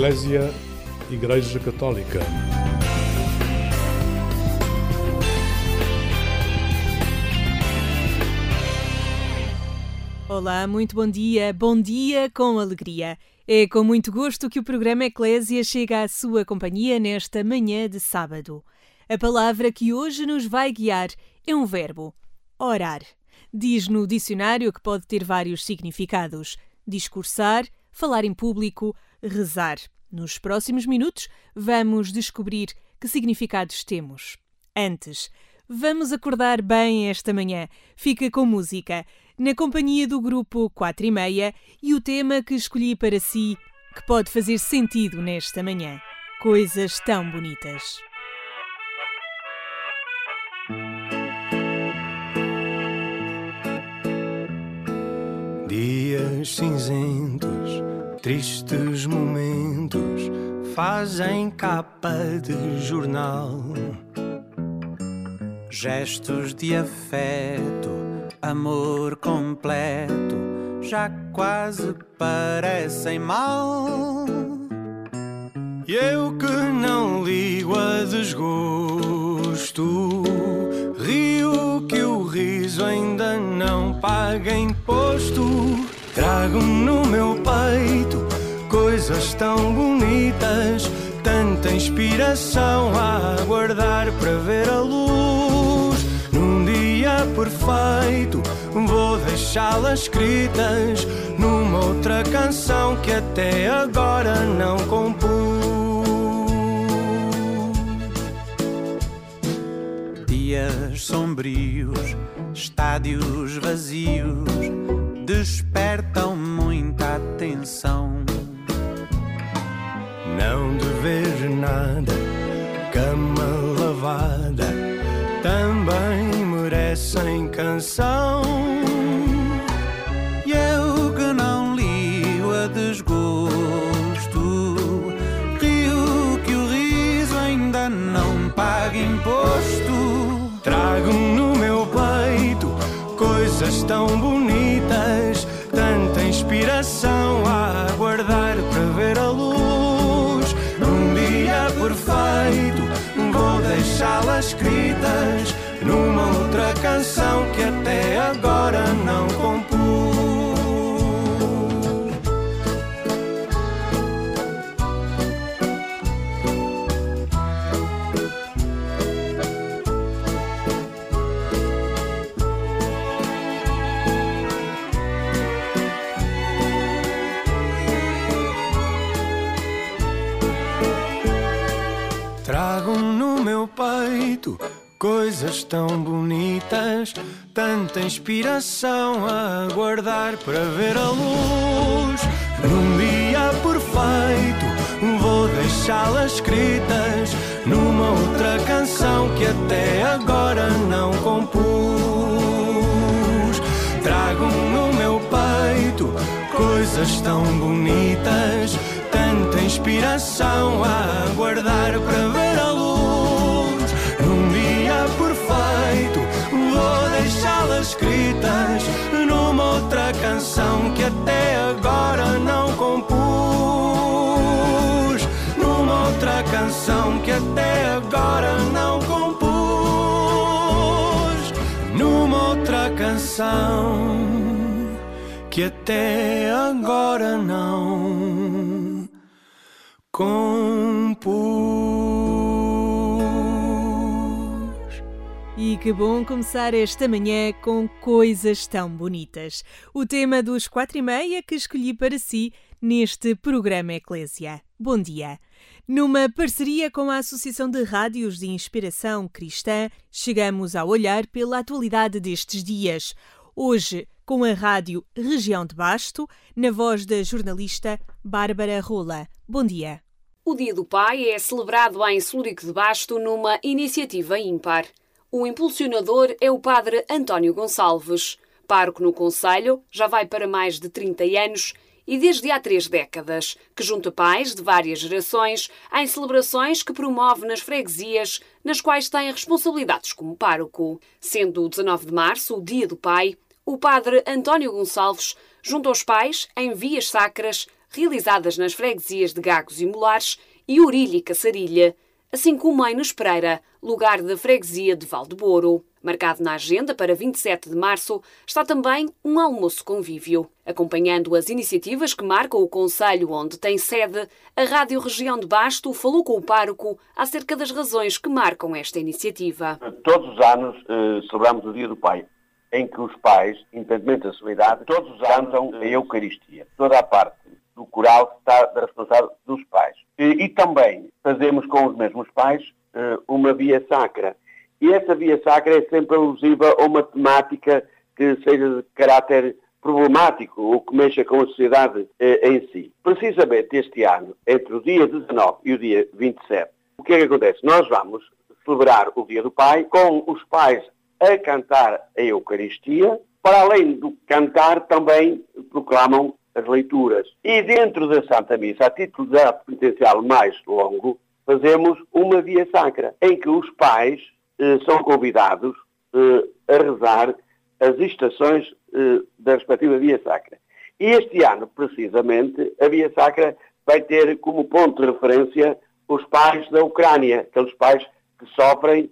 Eclésia Igreja Católica. Olá, muito bom dia, bom dia com alegria. É com muito gosto que o programa Eclésia chega à sua companhia nesta manhã de sábado. A palavra que hoje nos vai guiar é um verbo: orar. Diz no dicionário que pode ter vários significados: discursar, falar em público, rezar. Nos próximos minutos, vamos descobrir que significados temos. Antes, vamos acordar bem esta manhã. Fica com música, na companhia do grupo 4 e meia e o tema que escolhi para si, que pode fazer sentido nesta manhã. Coisas tão bonitas. Dias cinzentos, tristes momentos fazem capa de jornal. Gestos de afeto, amor completo, já quase parecem mal. E eu que não ligo a desgosto, rio que o riso ainda não paga imposto. Trago no meu peito coisas tão bonitas, tanta inspiração a aguardar para ver a luz. Num dia perfeito, vou deixá-las escritas numa outra canção que até agora não compus. Dias sombrios, estádios vazios, despertam muita atenção. Não dever nada, cama lavada, também merecem canção. Coisas tão bonitas, tanta inspiração a aguardar para ver a luz. Num dia perfeito, vou deixá-las escritas numa outra canção que até agora não compus. Trago no meu peito coisas tão bonitas, tanta inspiração a aguardar para ver até agora não compus. Numa outra canção que até agora não compus. Numa outra canção que até agora não compus. Que bom começar esta manhã com coisas tão bonitas. O tema dos quatro e meia que escolhi para si neste programa Eclésia. Bom dia. Numa parceria com a Associação de Rádios de Inspiração Cristã, chegamos a olhar pela atualidade destes dias. Hoje, com a Rádio Região de Basto, na voz da jornalista Bárbara Rola. Bom dia. O Dia do Pai é celebrado em Celurico de Basto numa iniciativa ímpar. O impulsionador é o padre António Gonçalves. Pároco no Conselho, já vai para mais de 30 anos e desde há três décadas, que junta pais de várias gerações em celebrações que promove nas freguesias, nas quais tem responsabilidades como pároco. Sendo o 19 de março o Dia do Pai, o padre António Gonçalves junta os pais em vias sacras, realizadas nas freguesias de Gagos e Molares e Urilha e Caçarilha, assim como em Nos Pereira, lugar da freguesia de Valdeboro. Marcado na agenda para 27 de março está também um almoço convívio. Acompanhando as iniciativas que marcam o Conselho onde tem sede, a Rádio Região de Basto falou com o pároco acerca das razões que marcam esta iniciativa. Todos os anos eh, celebramos o Dia do Pai, em que os pais, independentemente da sua idade, todos os anos a Eucaristia. Toda a parte do coral está responsabilidade dos pais. E, e também fazemos com os mesmos pais eh, uma via sacra e essa via sacra é sempre alusiva a uma temática que seja de caráter problemático ou que mexa com a sociedade eh, em si. Precisamente este ano, entre o dia 19 e o dia 27, o que é que acontece? Nós vamos celebrar o Dia do Pai com os pais a cantar a Eucaristia, para além do cantar também proclamam as leituras. E dentro da Santa Missa, a título de ato penitencial mais longo, fazemos uma via sacra, em que os pais eh, são convidados eh, a rezar as estações eh, da respectiva Via Sacra. E este ano, precisamente, a Via Sacra vai ter como ponto de referência os pais da Ucrânia, aqueles pais que sofrem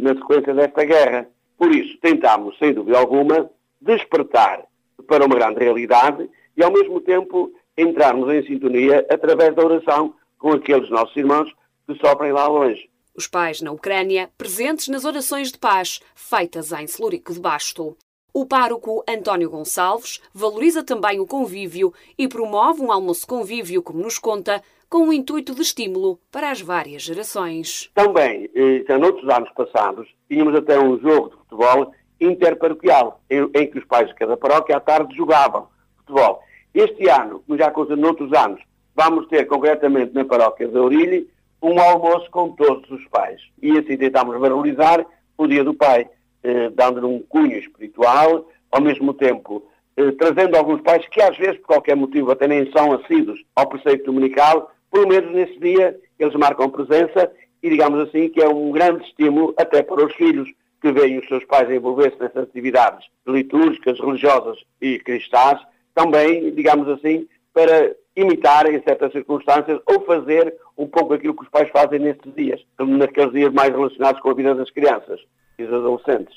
na sequência desta guerra. Por isso, tentamos, sem dúvida alguma, despertar para uma grande realidade e, ao mesmo tempo, entrarmos em sintonia através da oração com aqueles nossos irmãos que sofrem lá longe. Os pais na Ucrânia presentes nas orações de paz feitas em Celurico de Basto. O pároco António Gonçalves valoriza também o convívio e promove um almoço convívio, como nos conta, com o intuito de estímulo para as várias gerações. Também, eh, noutros anos passados, tínhamos até um jogo de futebol interparoquial, em, em que os pais de cada paróquia à tarde jogavam futebol. Este ano, como já aconteceu noutros anos, vamos ter concretamente na paróquia de Aurílio um almoço com todos os pais. E assim tentámos valorizar o Dia do Pai, eh, dando-lhe um cunho espiritual, ao mesmo tempo eh, trazendo alguns pais que às vezes, por qualquer motivo, até nem são assíduos ao preceito dominical, pelo menos nesse dia eles marcam presença e digamos assim que é um grande estímulo até para os filhos que veem os seus pais envolver-se nessas atividades litúrgicas, religiosas e cristãs, também, digamos assim, para imitar em certas circunstâncias ou fazer um pouco aquilo que os pais fazem nestes dias, naqueles dias mais relacionados com a vida das crianças e dos adolescentes.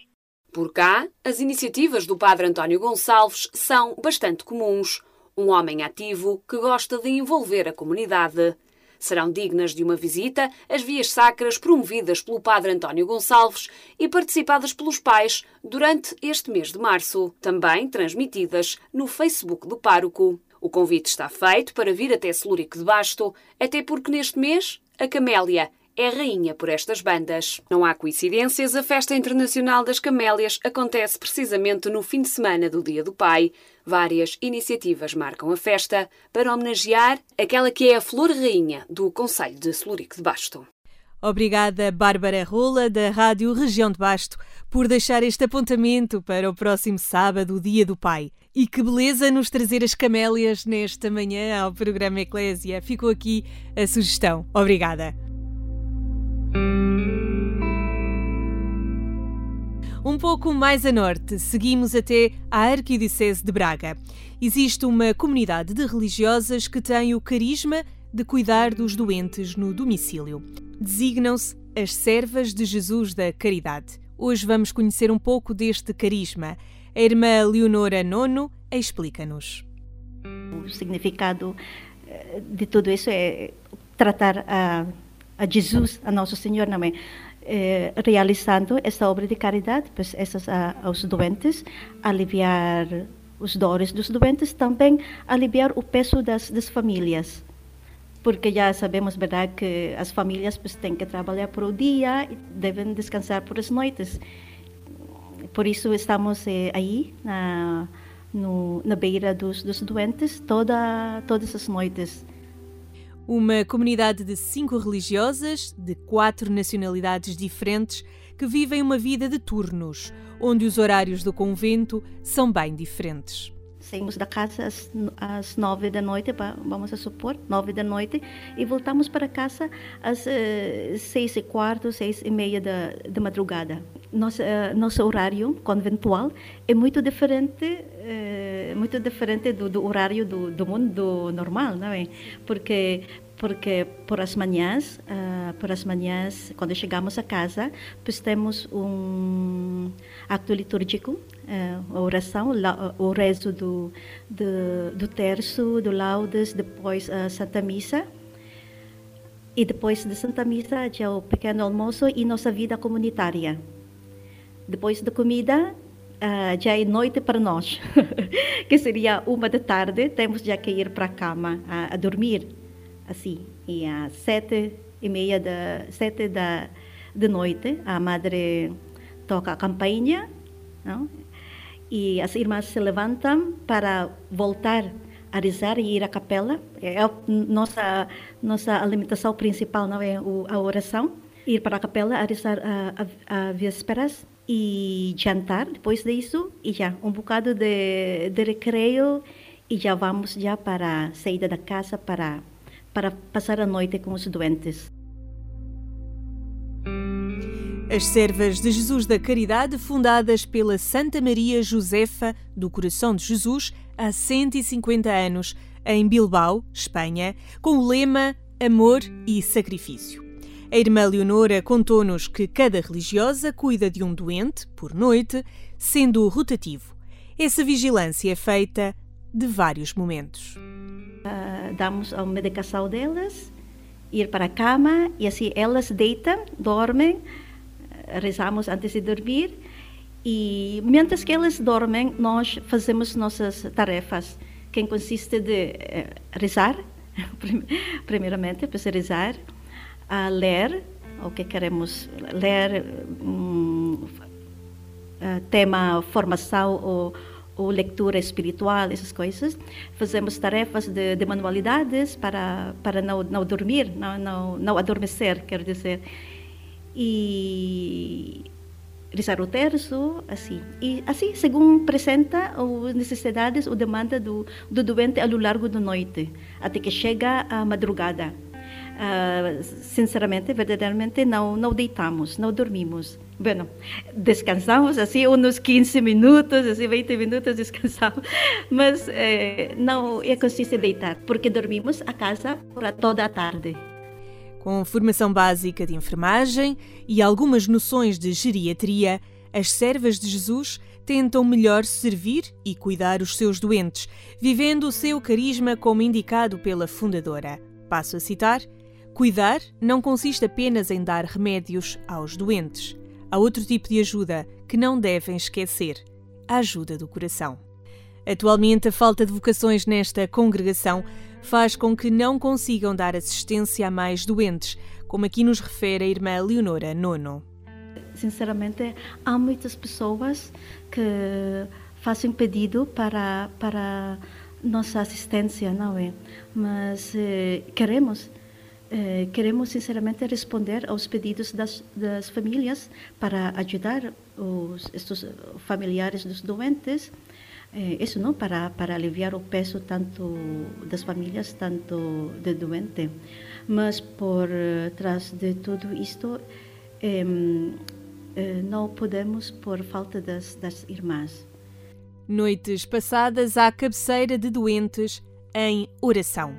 Por cá, as iniciativas do Padre António Gonçalves são bastante comuns. Um homem ativo que gosta de envolver a comunidade. Serão dignas de uma visita as vias sacras promovidas pelo Padre António Gonçalves e participadas pelos pais durante este mês de março, também transmitidas no Facebook do pároco. O convite está feito para vir até Celúrico de Basto, até porque neste mês a Camélia é rainha por estas bandas. Não há coincidências, a Festa Internacional das Camélias acontece precisamente no fim de semana do Dia do Pai. Várias iniciativas marcam a festa para homenagear aquela que é a flor rainha do Conselho de Celúrico de Basto. Obrigada, Bárbara Rola, da Rádio Região de Basto, por deixar este apontamento para o próximo sábado, Dia do Pai. E que beleza nos trazer as camélias nesta manhã ao programa Eclésia. Ficou aqui a sugestão. Obrigada. Um pouco mais a norte, seguimos até a Arquidiocese de Braga. Existe uma comunidade de religiosas que tem o carisma de cuidar dos doentes no domicílio. Designam-se as Servas de Jesus da Caridade. Hoje vamos conhecer um pouco deste carisma. A irmã Leonora Nono explica-nos. O significado eh, de tudo isso é tratar a, a Jesus, a Nosso Senhor, não é? é realizando essa obra de caridade, pois essas a, aos doentes, aliviar os dores dos doentes, também aliviar o peso das, das famílias porque já sabemos, verdade, que as famílias pues, têm que trabalhar por o dia e devem descansar por as noites. Por isso estamos eh, aí na, no, na beira dos, dos doentes toda, todas as noites. Uma comunidade de cinco religiosas, de quatro nacionalidades diferentes, que vivem uma vida de turnos, onde os horários do convento são bem diferentes. Saímos da casa às, às nove da noite, vamos a supor, nove da noite, e voltamos para casa às uh, seis e quarto, seis e meia da, da madrugada. Nosso, uh, nosso horário conventual é muito diferente, uh, muito diferente do, do horário do, do, mundo normal, não é? Porque porque por as manhãs, uh, por as manhãs, quando chegamos a casa, pois temos um acto litúrgico, uh, a oração, o rezo do, do, do terço, do laudes, depois a Santa Missa, e depois de Santa Missa, já o pequeno almoço e nossa vida comunitária. Depois da comida, uh, já é noite para nós, que seria uma da tarde, temos já que ir para a cama a, a dormir, assim. E às sete e meia da sete da de noite, a madre toca a campainha, não? e as irmãs se levantam para voltar a rezar e ir à capela. É a nossa, nossa alimentação principal, não é a oração. Ir para a capela a rezar a, a, a vésperas e jantar depois disso e já um bocado de, de recreio e já vamos já para a saída da casa para para passar a noite com os doentes. As Servas de Jesus da Caridade, fundadas pela Santa Maria Josefa do Coração de Jesus, há 150 anos, em Bilbao, Espanha, com o lema Amor e Sacrifício. A irmã Leonora contou-nos que cada religiosa cuida de um doente, por noite, sendo rotativo. Essa vigilância é feita de vários momentos. Uh, damos a medicação delas, ir para a cama e assim elas deitam, dormem, rezamos antes de dormir e, mientras que elas dormem, nós fazemos nossas tarefas, que consiste de uh, rezar, primeiramente, para rezar, a ler o que queremos ler, um, tema formação ou, ou, leitura espiritual, essas coisas. Fazemos tarefas de, de manualidades para, para não, não dormir, não, não, não adormecer, quero dizer. E rezar o terço, assim. E assim, segundo apresenta as necessidades ou demanda do, do doente ao longo da noite, até que chega a madrugada. Uh, sinceramente, verdadeiramente, não, não deitamos, não dormimos. Bueno, descansamos assim uns 15 minutos, assim 20 minutos descansamos, mas eh, não é consiste deitar, porque dormimos a casa por toda a tarde com formação básica de enfermagem e algumas noções de geriatria, as servas de Jesus tentam melhor servir e cuidar os seus doentes, vivendo o seu carisma como indicado pela fundadora. Passo a citar: Cuidar não consiste apenas em dar remédios aos doentes. Há outro tipo de ajuda que não devem esquecer: a ajuda do coração. Atualmente, a falta de vocações nesta congregação faz com que não consigam dar assistência a mais doentes, como aqui nos refere a irmã Leonora Nono. Sinceramente, há muitas pessoas que fazem pedido para, para nossa assistência, não é? Mas eh, queremos eh, queremos sinceramente responder aos pedidos das, das famílias para ajudar os estes familiares dos doentes. Eh, isso não para para aliviar o peso tanto das famílias tanto do doente. Mas por uh, trás de tudo isto eh, não podemos por falta das, das irmãs. Noites passadas à cabeceira de doentes em oração.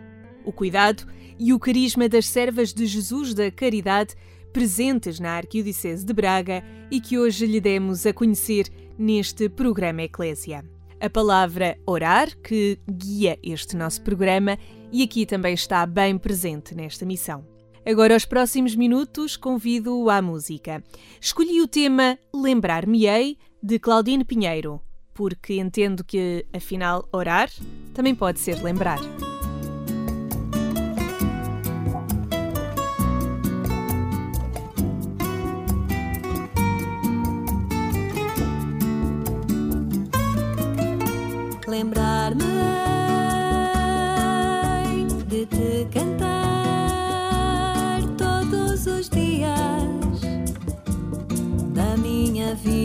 O cuidado e o carisma das servas de Jesus da Caridade presentes na Arquidiocese de Braga e que hoje lhe demos a conhecer neste programa Eclésia a palavra orar, que guia este nosso programa e aqui também está bem presente nesta missão. Agora, aos próximos minutos, convido-o à música. Escolhi o tema Lembrar-me-ei, de Claudine Pinheiro, porque entendo que, afinal, orar também pode ser lembrar.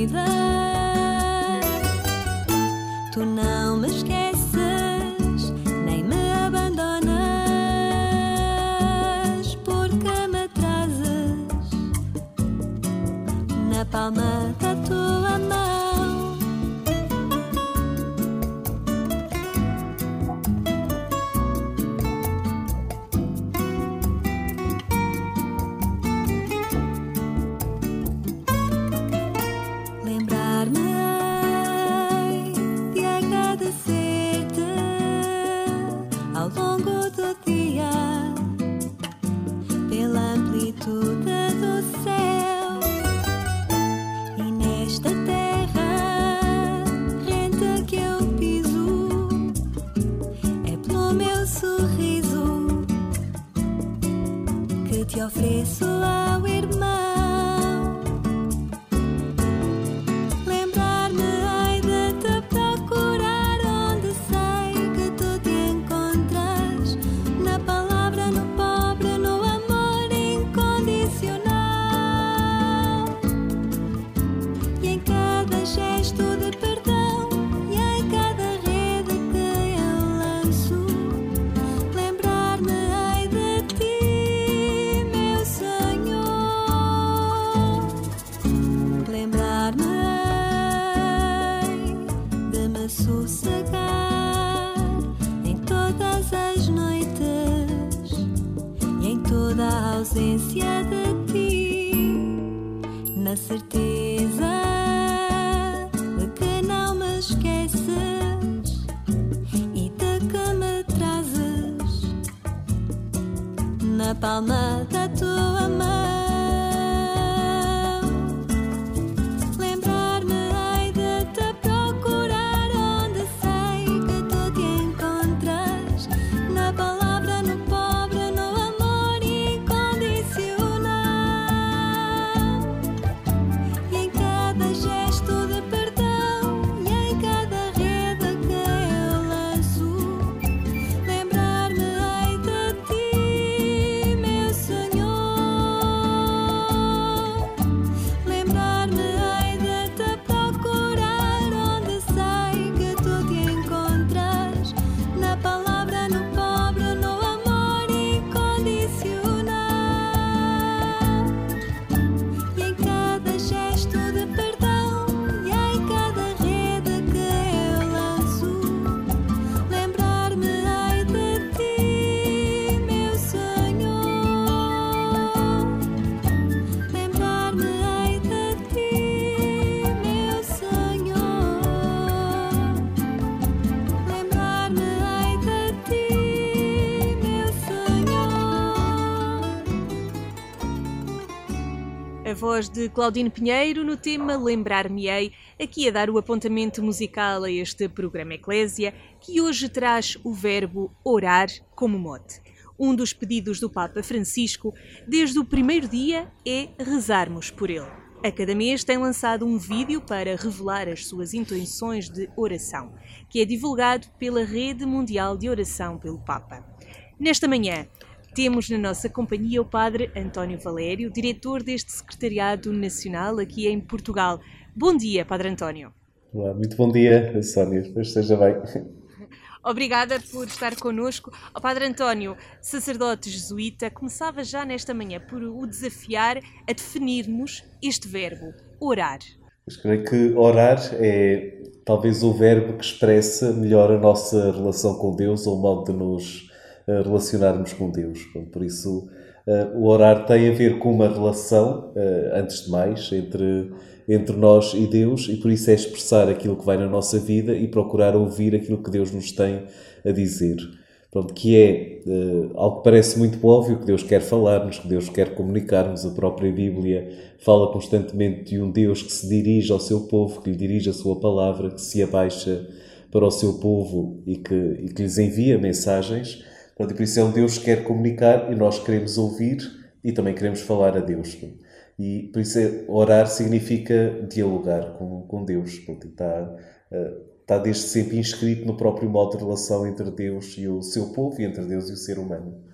the voz de Claudine Pinheiro no tema Lembrar-me-ei, aqui a dar o apontamento musical a este programa Eclésia, que hoje traz o verbo orar como mote. Um dos pedidos do Papa Francisco, desde o primeiro dia, é rezarmos por ele. A cada mês tem lançado um vídeo para revelar as suas intenções de oração, que é divulgado pela Rede Mundial de Oração pelo Papa. Nesta manhã, temos na nossa companhia o Padre António Valério, diretor deste Secretariado Nacional aqui em Portugal. Bom dia, Padre António. Olá, muito bom dia, Sónia. Esteja bem. Obrigada por estar connosco. O Padre António, sacerdote jesuíta, começava já nesta manhã por o desafiar a definirmos este verbo, orar. Mas creio que orar é talvez o verbo que expressa melhor a nossa relação com Deus ou o modo de nos relacionarmos com Deus. Por isso, eh, o orar tem a ver com uma relação, eh, antes de mais, entre, entre nós e Deus, e por isso é expressar aquilo que vai na nossa vida e procurar ouvir aquilo que Deus nos tem a dizer. Pronto, que é eh, algo que parece muito óbvio, que Deus quer falar-nos, que Deus quer comunicar-nos. A própria Bíblia fala constantemente de um Deus que se dirige ao seu povo, que lhe dirige a sua palavra, que se abaixa para o seu povo e que, e que lhes envia mensagens. Pronto, e por isso é um Deus que quer comunicar e nós queremos ouvir e também queremos falar a Deus. E por isso é, orar significa dialogar com, com Deus. Pronto, e está, eh, está desde sempre inscrito no próprio modo de relação entre Deus e o seu povo e entre Deus e o ser humano.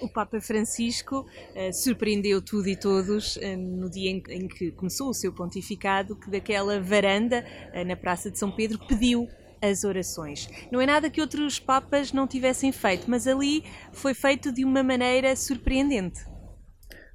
O Papa Francisco eh, surpreendeu tudo e todos eh, no dia em, em que começou o seu pontificado, que daquela varanda eh, na Praça de São Pedro pediu as orações. Não é nada que outros papas não tivessem feito, mas ali foi feito de uma maneira surpreendente.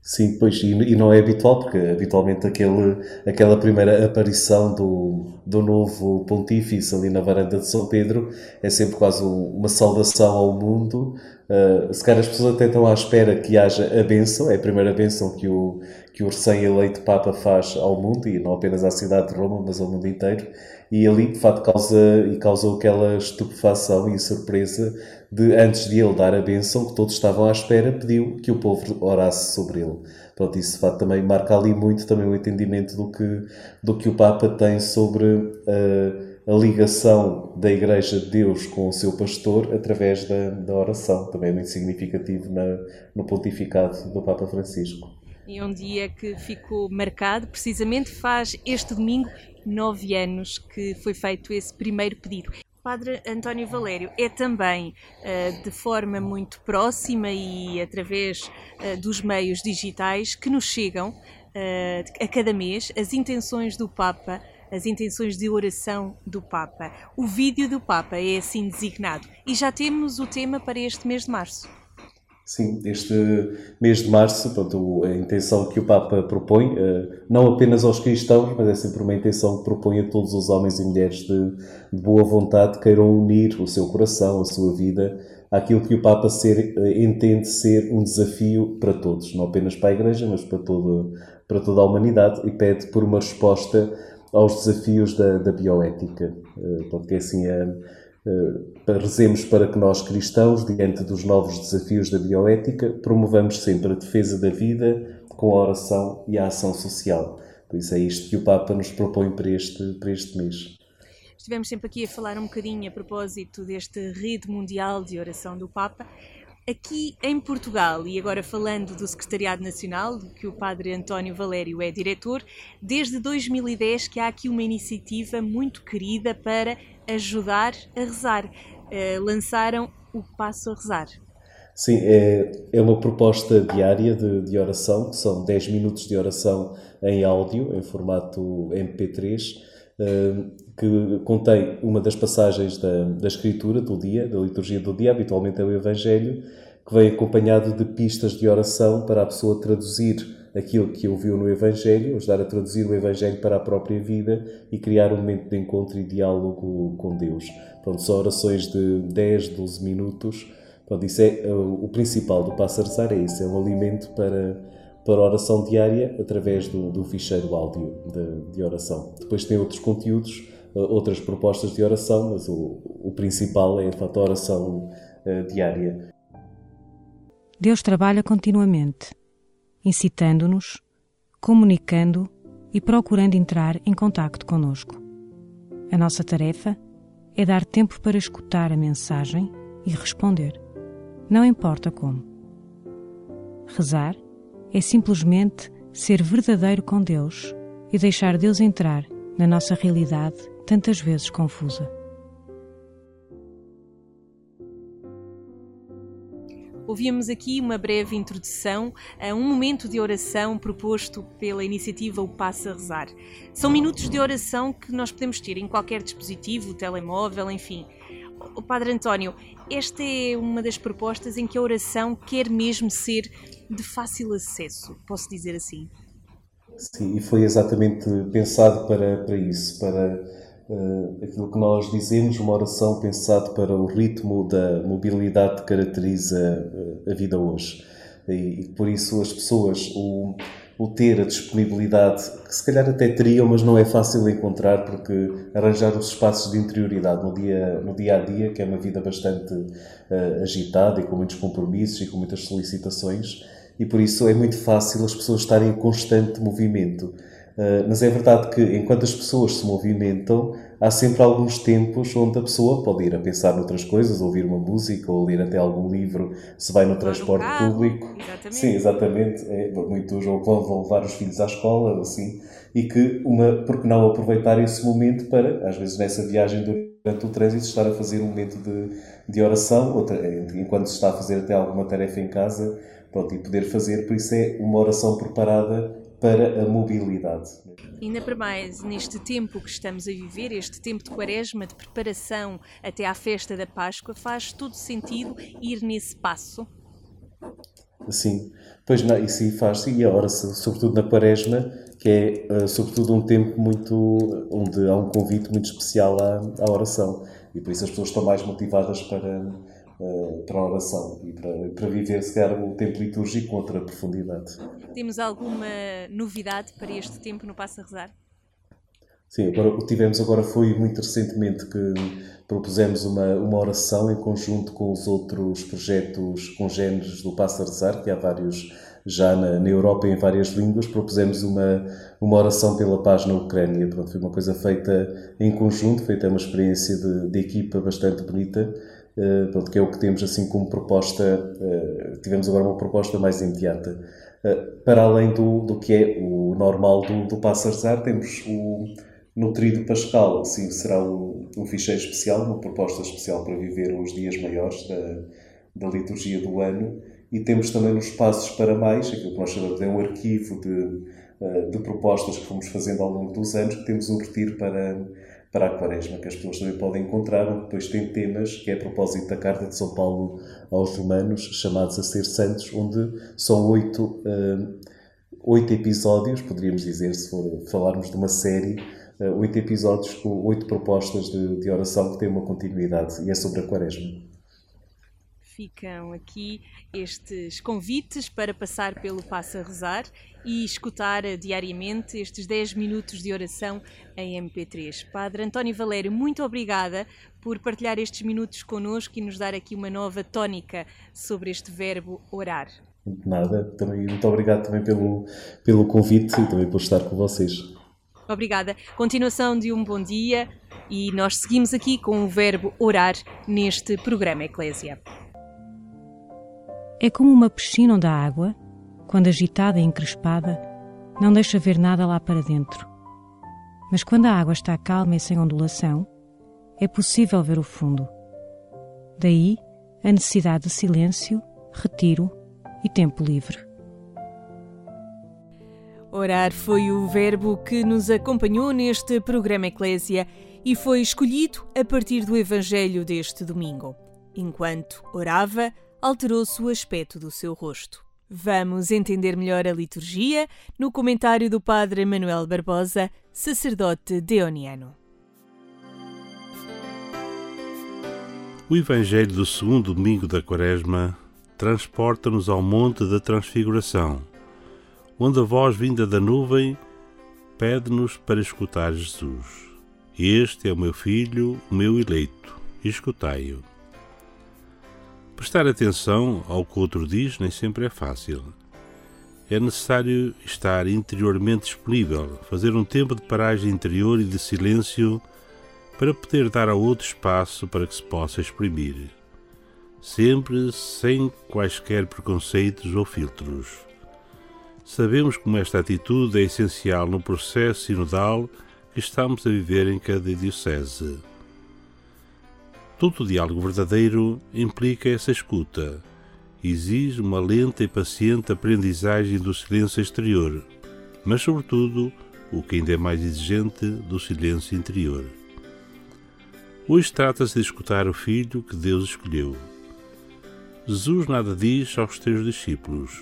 Sim, pois, e, não é habitual, porque habitualmente aquele, aquela primeira aparição do, do novo pontífice ali na varanda de São Pedro é sempre quase um- uma saudação ao mundo. Uh, se calhar as pessoas até estão à espera que haja a bênção, é a primeira bênção que o, que o recém-eleito Papa faz ao mundo, e não apenas à cidade de Roma, mas ao mundo inteiro. E ali, de facto, causa, e causou aquela estupefação e surpresa de, antes de ele dar a bênção, que todos estavam à espera, pediu que o povo orasse sobre ele. Pronto, isso de facto também marca ali muito também o entendimento do que, do que o Papa tem sobre uh, a ligação da Igreja de Deus com o seu pastor através da, da oração. Também é muito significativo na, no pontificado do Papa Francisco. E um dia que ficou marcado, precisamente faz este domingo nove anos que foi feito esse primeiro pedido. Padre António Valério é também uh, de forma muito próxima e através uh, dos meios digitais que nos chegam uh, a cada mês as intenções do Papa, as intenções de oração do Papa. O vídeo do Papa é assim designado e já temos o tema para este mês de março. Sim, este mês de março, pronto, a intenção que o Papa propõe, não apenas aos cristãos, mas é sempre uma intenção que propõe a todos os homens e mulheres de, de boa vontade que queiram unir o seu coração, a sua vida, àquilo que o Papa ser, entende ser um desafio para todos, não apenas para a Igreja, mas para, todo, para toda a humanidade, e pede por uma resposta aos desafios da, da bioética. Porque assim é rezemos para que nós cristãos, diante dos novos desafios da bioética, promovamos sempre a defesa da vida com a oração e a ação social. Por isso é isto que o Papa nos propõe para este, para este mês. Estivemos sempre aqui a falar um bocadinho a propósito deste rede mundial de oração do Papa. Aqui em Portugal, e agora falando do Secretariado Nacional, do que o Padre António Valério é diretor, desde 2010 que há aqui uma iniciativa muito querida para ajudar a rezar. Uh, lançaram o Passo a Rezar. Sim, é, é uma proposta diária de, de oração, que são 10 minutos de oração em áudio, em formato MP3, uh, que contém uma das passagens da, da Escritura do dia, da liturgia do dia, habitualmente é o Evangelho, que vem acompanhado de pistas de oração para a pessoa traduzir aquilo que ouviu no Evangelho, ajudar a traduzir o Evangelho para a própria vida e criar um momento de encontro e diálogo com Deus. Pronto, são orações de 10, 12 minutos. Pronto, isso é o principal do Passarzar, é isso, é um alimento para, para oração diária através do, do ficheiro áudio de, de oração. Depois tem outros conteúdos, outras propostas de oração, mas o, o principal é, de facto, a oração uh, diária. Deus trabalha continuamente, incitando-nos, comunicando e procurando entrar em contacto conosco. A nossa tarefa é dar tempo para escutar a mensagem e responder, não importa como. Rezar é simplesmente ser verdadeiro com Deus e deixar Deus entrar na nossa realidade tantas vezes confusa. Ouvíamos aqui uma breve introdução a um momento de oração proposto pela iniciativa O Passa a Rezar. São minutos de oração que nós podemos ter em qualquer dispositivo, telemóvel, enfim. O Padre António, esta é uma das propostas em que a oração quer mesmo ser de fácil acesso, posso dizer assim? Sim, e foi exatamente pensado para, para isso, para uh, aquilo que nós dizemos, uma oração pensada para o ritmo da mobilidade que caracteriza uh, a vida hoje. E, e, por isso as pessoas, o, o ter a disponibilidade, que se calhar até teriam, mas não é fácil encontrar, porque arranjar os espaços de interioridade no dia, no dia a dia, que é uma vida bastante uh, agitada e com muitos compromissos e com muitas solicitações, e por isso é muito fácil as pessoas estarem em constante movimento. Uh, mas é verdade que enquanto as pessoas se movimentam, há sempre alguns tempos onde a pessoa pode ir a pensar noutras coisas, ouvir uma música ou ler até algum livro, se vai no transporte no carro, público. Exatamente. Sim, exatamente. É, muitos ou vão, vão levar os filhos à escola, assim, e que, uma, porque não aproveitar esse momento para, às vezes nessa viagem durante o trânsito, estar a fazer um momento de, de oração, outra, enquanto se está a fazer até alguma tarefa em casa, pronto, e poder fazer, por isso é uma oração preparada para a mobilidade. Ainda para mais neste tempo que estamos a viver, este tempo de quaresma, de preparação até à festa da Páscoa, faz todo sentido ir nesse passo? Sim, pois não, e sim faz, sim, e a hora, sobretudo na quaresma, que é uh, sobretudo um tempo muito, onde há um convite muito especial à, à oração, e por isso as pessoas estão mais motivadas para, uh, para a oração e para, para viver, se calhar, o tempo litúrgico com outra profundidade. Temos alguma novidade para este tempo no Passo a Rezar? Sim, agora, o que tivemos agora foi muito recentemente que propusemos uma, uma oração em conjunto com os outros projetos congêneres do Passo a Rezar, que há vários já na, na Europa em várias línguas, propusemos uma, uma oração pela paz na Ucrânia. Pronto, foi uma coisa feita em conjunto, feita uma experiência de, de equipa bastante bonita, pronto, que é o que temos assim como proposta, uh, tivemos agora uma proposta mais imediata. Uh, para além do, do que é o normal do, do Passarzar, temos o Nutrido Pascal, assim, será um, um ficheiro especial, uma proposta especial para viver os dias maiores da, da liturgia do ano, e temos também nos Passos para Mais, aquilo que nós chamamos de um arquivo de, de propostas que fomos fazendo ao longo dos anos, que temos um retiro para, para a Quaresma, que as pessoas também podem encontrar, onde depois tem temas, que é a propósito da Carta de São Paulo aos Romanos, chamados a ser santos, onde são oito, uh, oito episódios, poderíamos dizer, se for falarmos de uma série, uh, oito episódios com oito propostas de, de oração que têm uma continuidade, e é sobre a Quaresma ficam aqui estes convites para passar pelo Passo a Rezar e escutar diariamente estes 10 minutos de oração em MP3. Padre António Valério, muito obrigada por partilhar estes minutos connosco e nos dar aqui uma nova tónica sobre este verbo orar. Nada, também, muito obrigado também pelo, pelo convite e também por estar com vocês. Obrigada. Continuação de um bom dia e nós seguimos aqui com o verbo orar neste programa Eclésia. É como uma piscina onde a água, quando agitada e encrespada, não deixa ver nada lá para dentro. Mas quando a água está calma e sem ondulação, é possível ver o fundo. Daí a necessidade de silêncio, retiro e tempo livre. Orar foi o verbo que nos acompanhou neste programa Eclésia e foi escolhido a partir do Evangelho deste domingo. Enquanto orava, alterou-se o aspecto do seu rosto. Vamos entender melhor a liturgia no comentário do Padre Manuel Barbosa, sacerdote deoniano. O Evangelho do segundo domingo da Quaresma transporta-nos ao Monte da Transfiguração, onde a voz vinda da nuvem pede-nos para escutar Jesus. Este é o meu filho, o meu eleito, escutai-o. Prestar atenção ao que o outro diz nem sempre é fácil. É necessário estar interiormente disponível, fazer um tempo de paragem interior e de silêncio para poder dar ao outro espaço para que se possa exprimir, sempre sem quaisquer preconceitos ou filtros. Sabemos como esta atitude é essencial no processo sinodal que estamos a viver em cada diocese. Todo diálogo verdadeiro implica essa escuta, exige uma lenta e paciente aprendizagem do silêncio exterior, mas, sobretudo, o que ainda é mais exigente, do silêncio interior. Hoje trata-se de escutar o Filho que Deus escolheu. Jesus nada diz aos teus discípulos.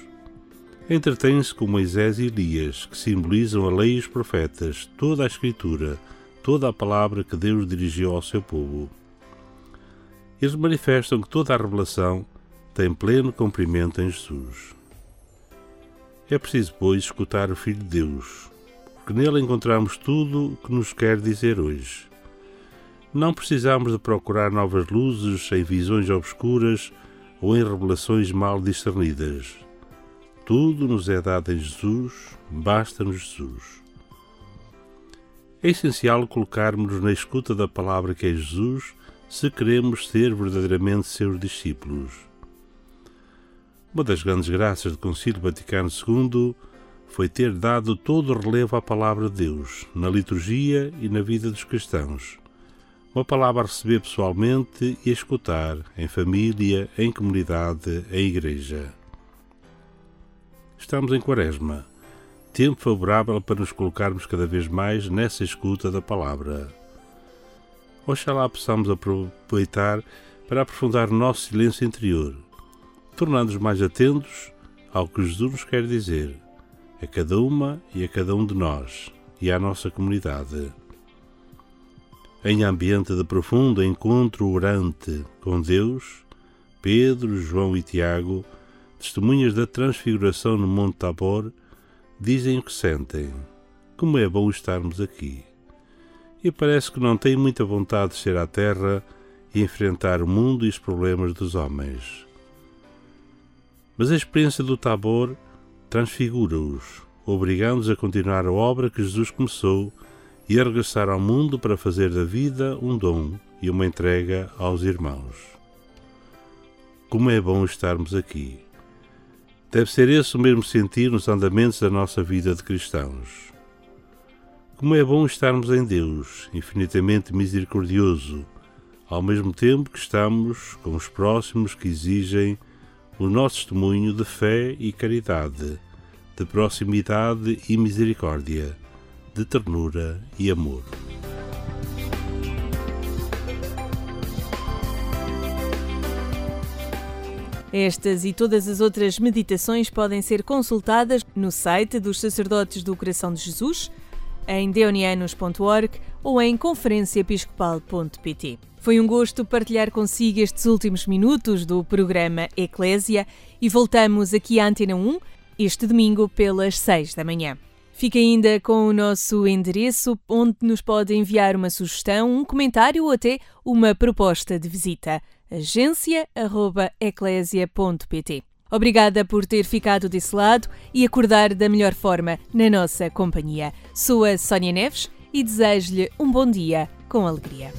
Entretém-se com Moisés e Elias, que simbolizam a lei e os profetas, toda a Escritura, toda a palavra que Deus dirigiu ao seu povo. Eles manifestam que toda a revelação tem pleno cumprimento em Jesus. É preciso, pois, escutar o Filho de Deus, porque nele encontramos tudo o que nos quer dizer hoje. Não precisamos de procurar novas luzes em visões obscuras ou em revelações mal discernidas. Tudo nos é dado em Jesus, basta-nos Jesus. É essencial colocarmos-nos na escuta da palavra que é Jesus se queremos ser verdadeiramente seus discípulos. Uma das grandes graças do Concílio Vaticano II foi ter dado todo o relevo à palavra de Deus, na liturgia e na vida dos cristãos uma palavra a receber pessoalmente e a escutar, em família, em comunidade, em igreja. Estamos em Quaresma, tempo favorável para nos colocarmos cada vez mais nessa escuta da palavra. Oxalá possamos aproveitar para aprofundar o nosso silêncio interior, tornando-nos mais atentos ao que Jesus nos quer dizer, a cada uma e a cada um de nós e à nossa comunidade em ambiente de profundo encontro orante com Deus, Pedro, João e Tiago, testemunhas da transfiguração no Monte Tabor, dizem o que sentem. Como é bom estarmos aqui. E parece que não têm muita vontade de ser à terra e enfrentar o mundo e os problemas dos homens. Mas a experiência do Tabor transfigura-os, obrigando-os a continuar a obra que Jesus começou e a regressar ao mundo para fazer da vida um dom e uma entrega aos irmãos. Como é bom estarmos aqui! Deve ser esse o mesmo sentir nos andamentos da nossa vida de cristãos. Como é bom estarmos em Deus, infinitamente misericordioso, ao mesmo tempo que estamos com os próximos que exigem o nosso testemunho de fé e caridade, de proximidade e misericórdia, de ternura e amor. Estas e todas as outras meditações podem ser consultadas no site dos Sacerdotes do Coração de Jesus, em deonianos.org ou em conferenciaepiscopal.pt. Foi um gosto partilhar consigo estes últimos minutos do programa Eclésia e voltamos aqui à Antena 1 este domingo pelas 6 da manhã. Fique ainda com o nosso endereço, onde nos pode enviar uma sugestão, um comentário ou até uma proposta de visita. agência.eclésia.pt Obrigada por ter ficado desse lado e acordar da melhor forma na nossa companhia. Sou a Sónia Neves e desejo-lhe um bom dia com alegria.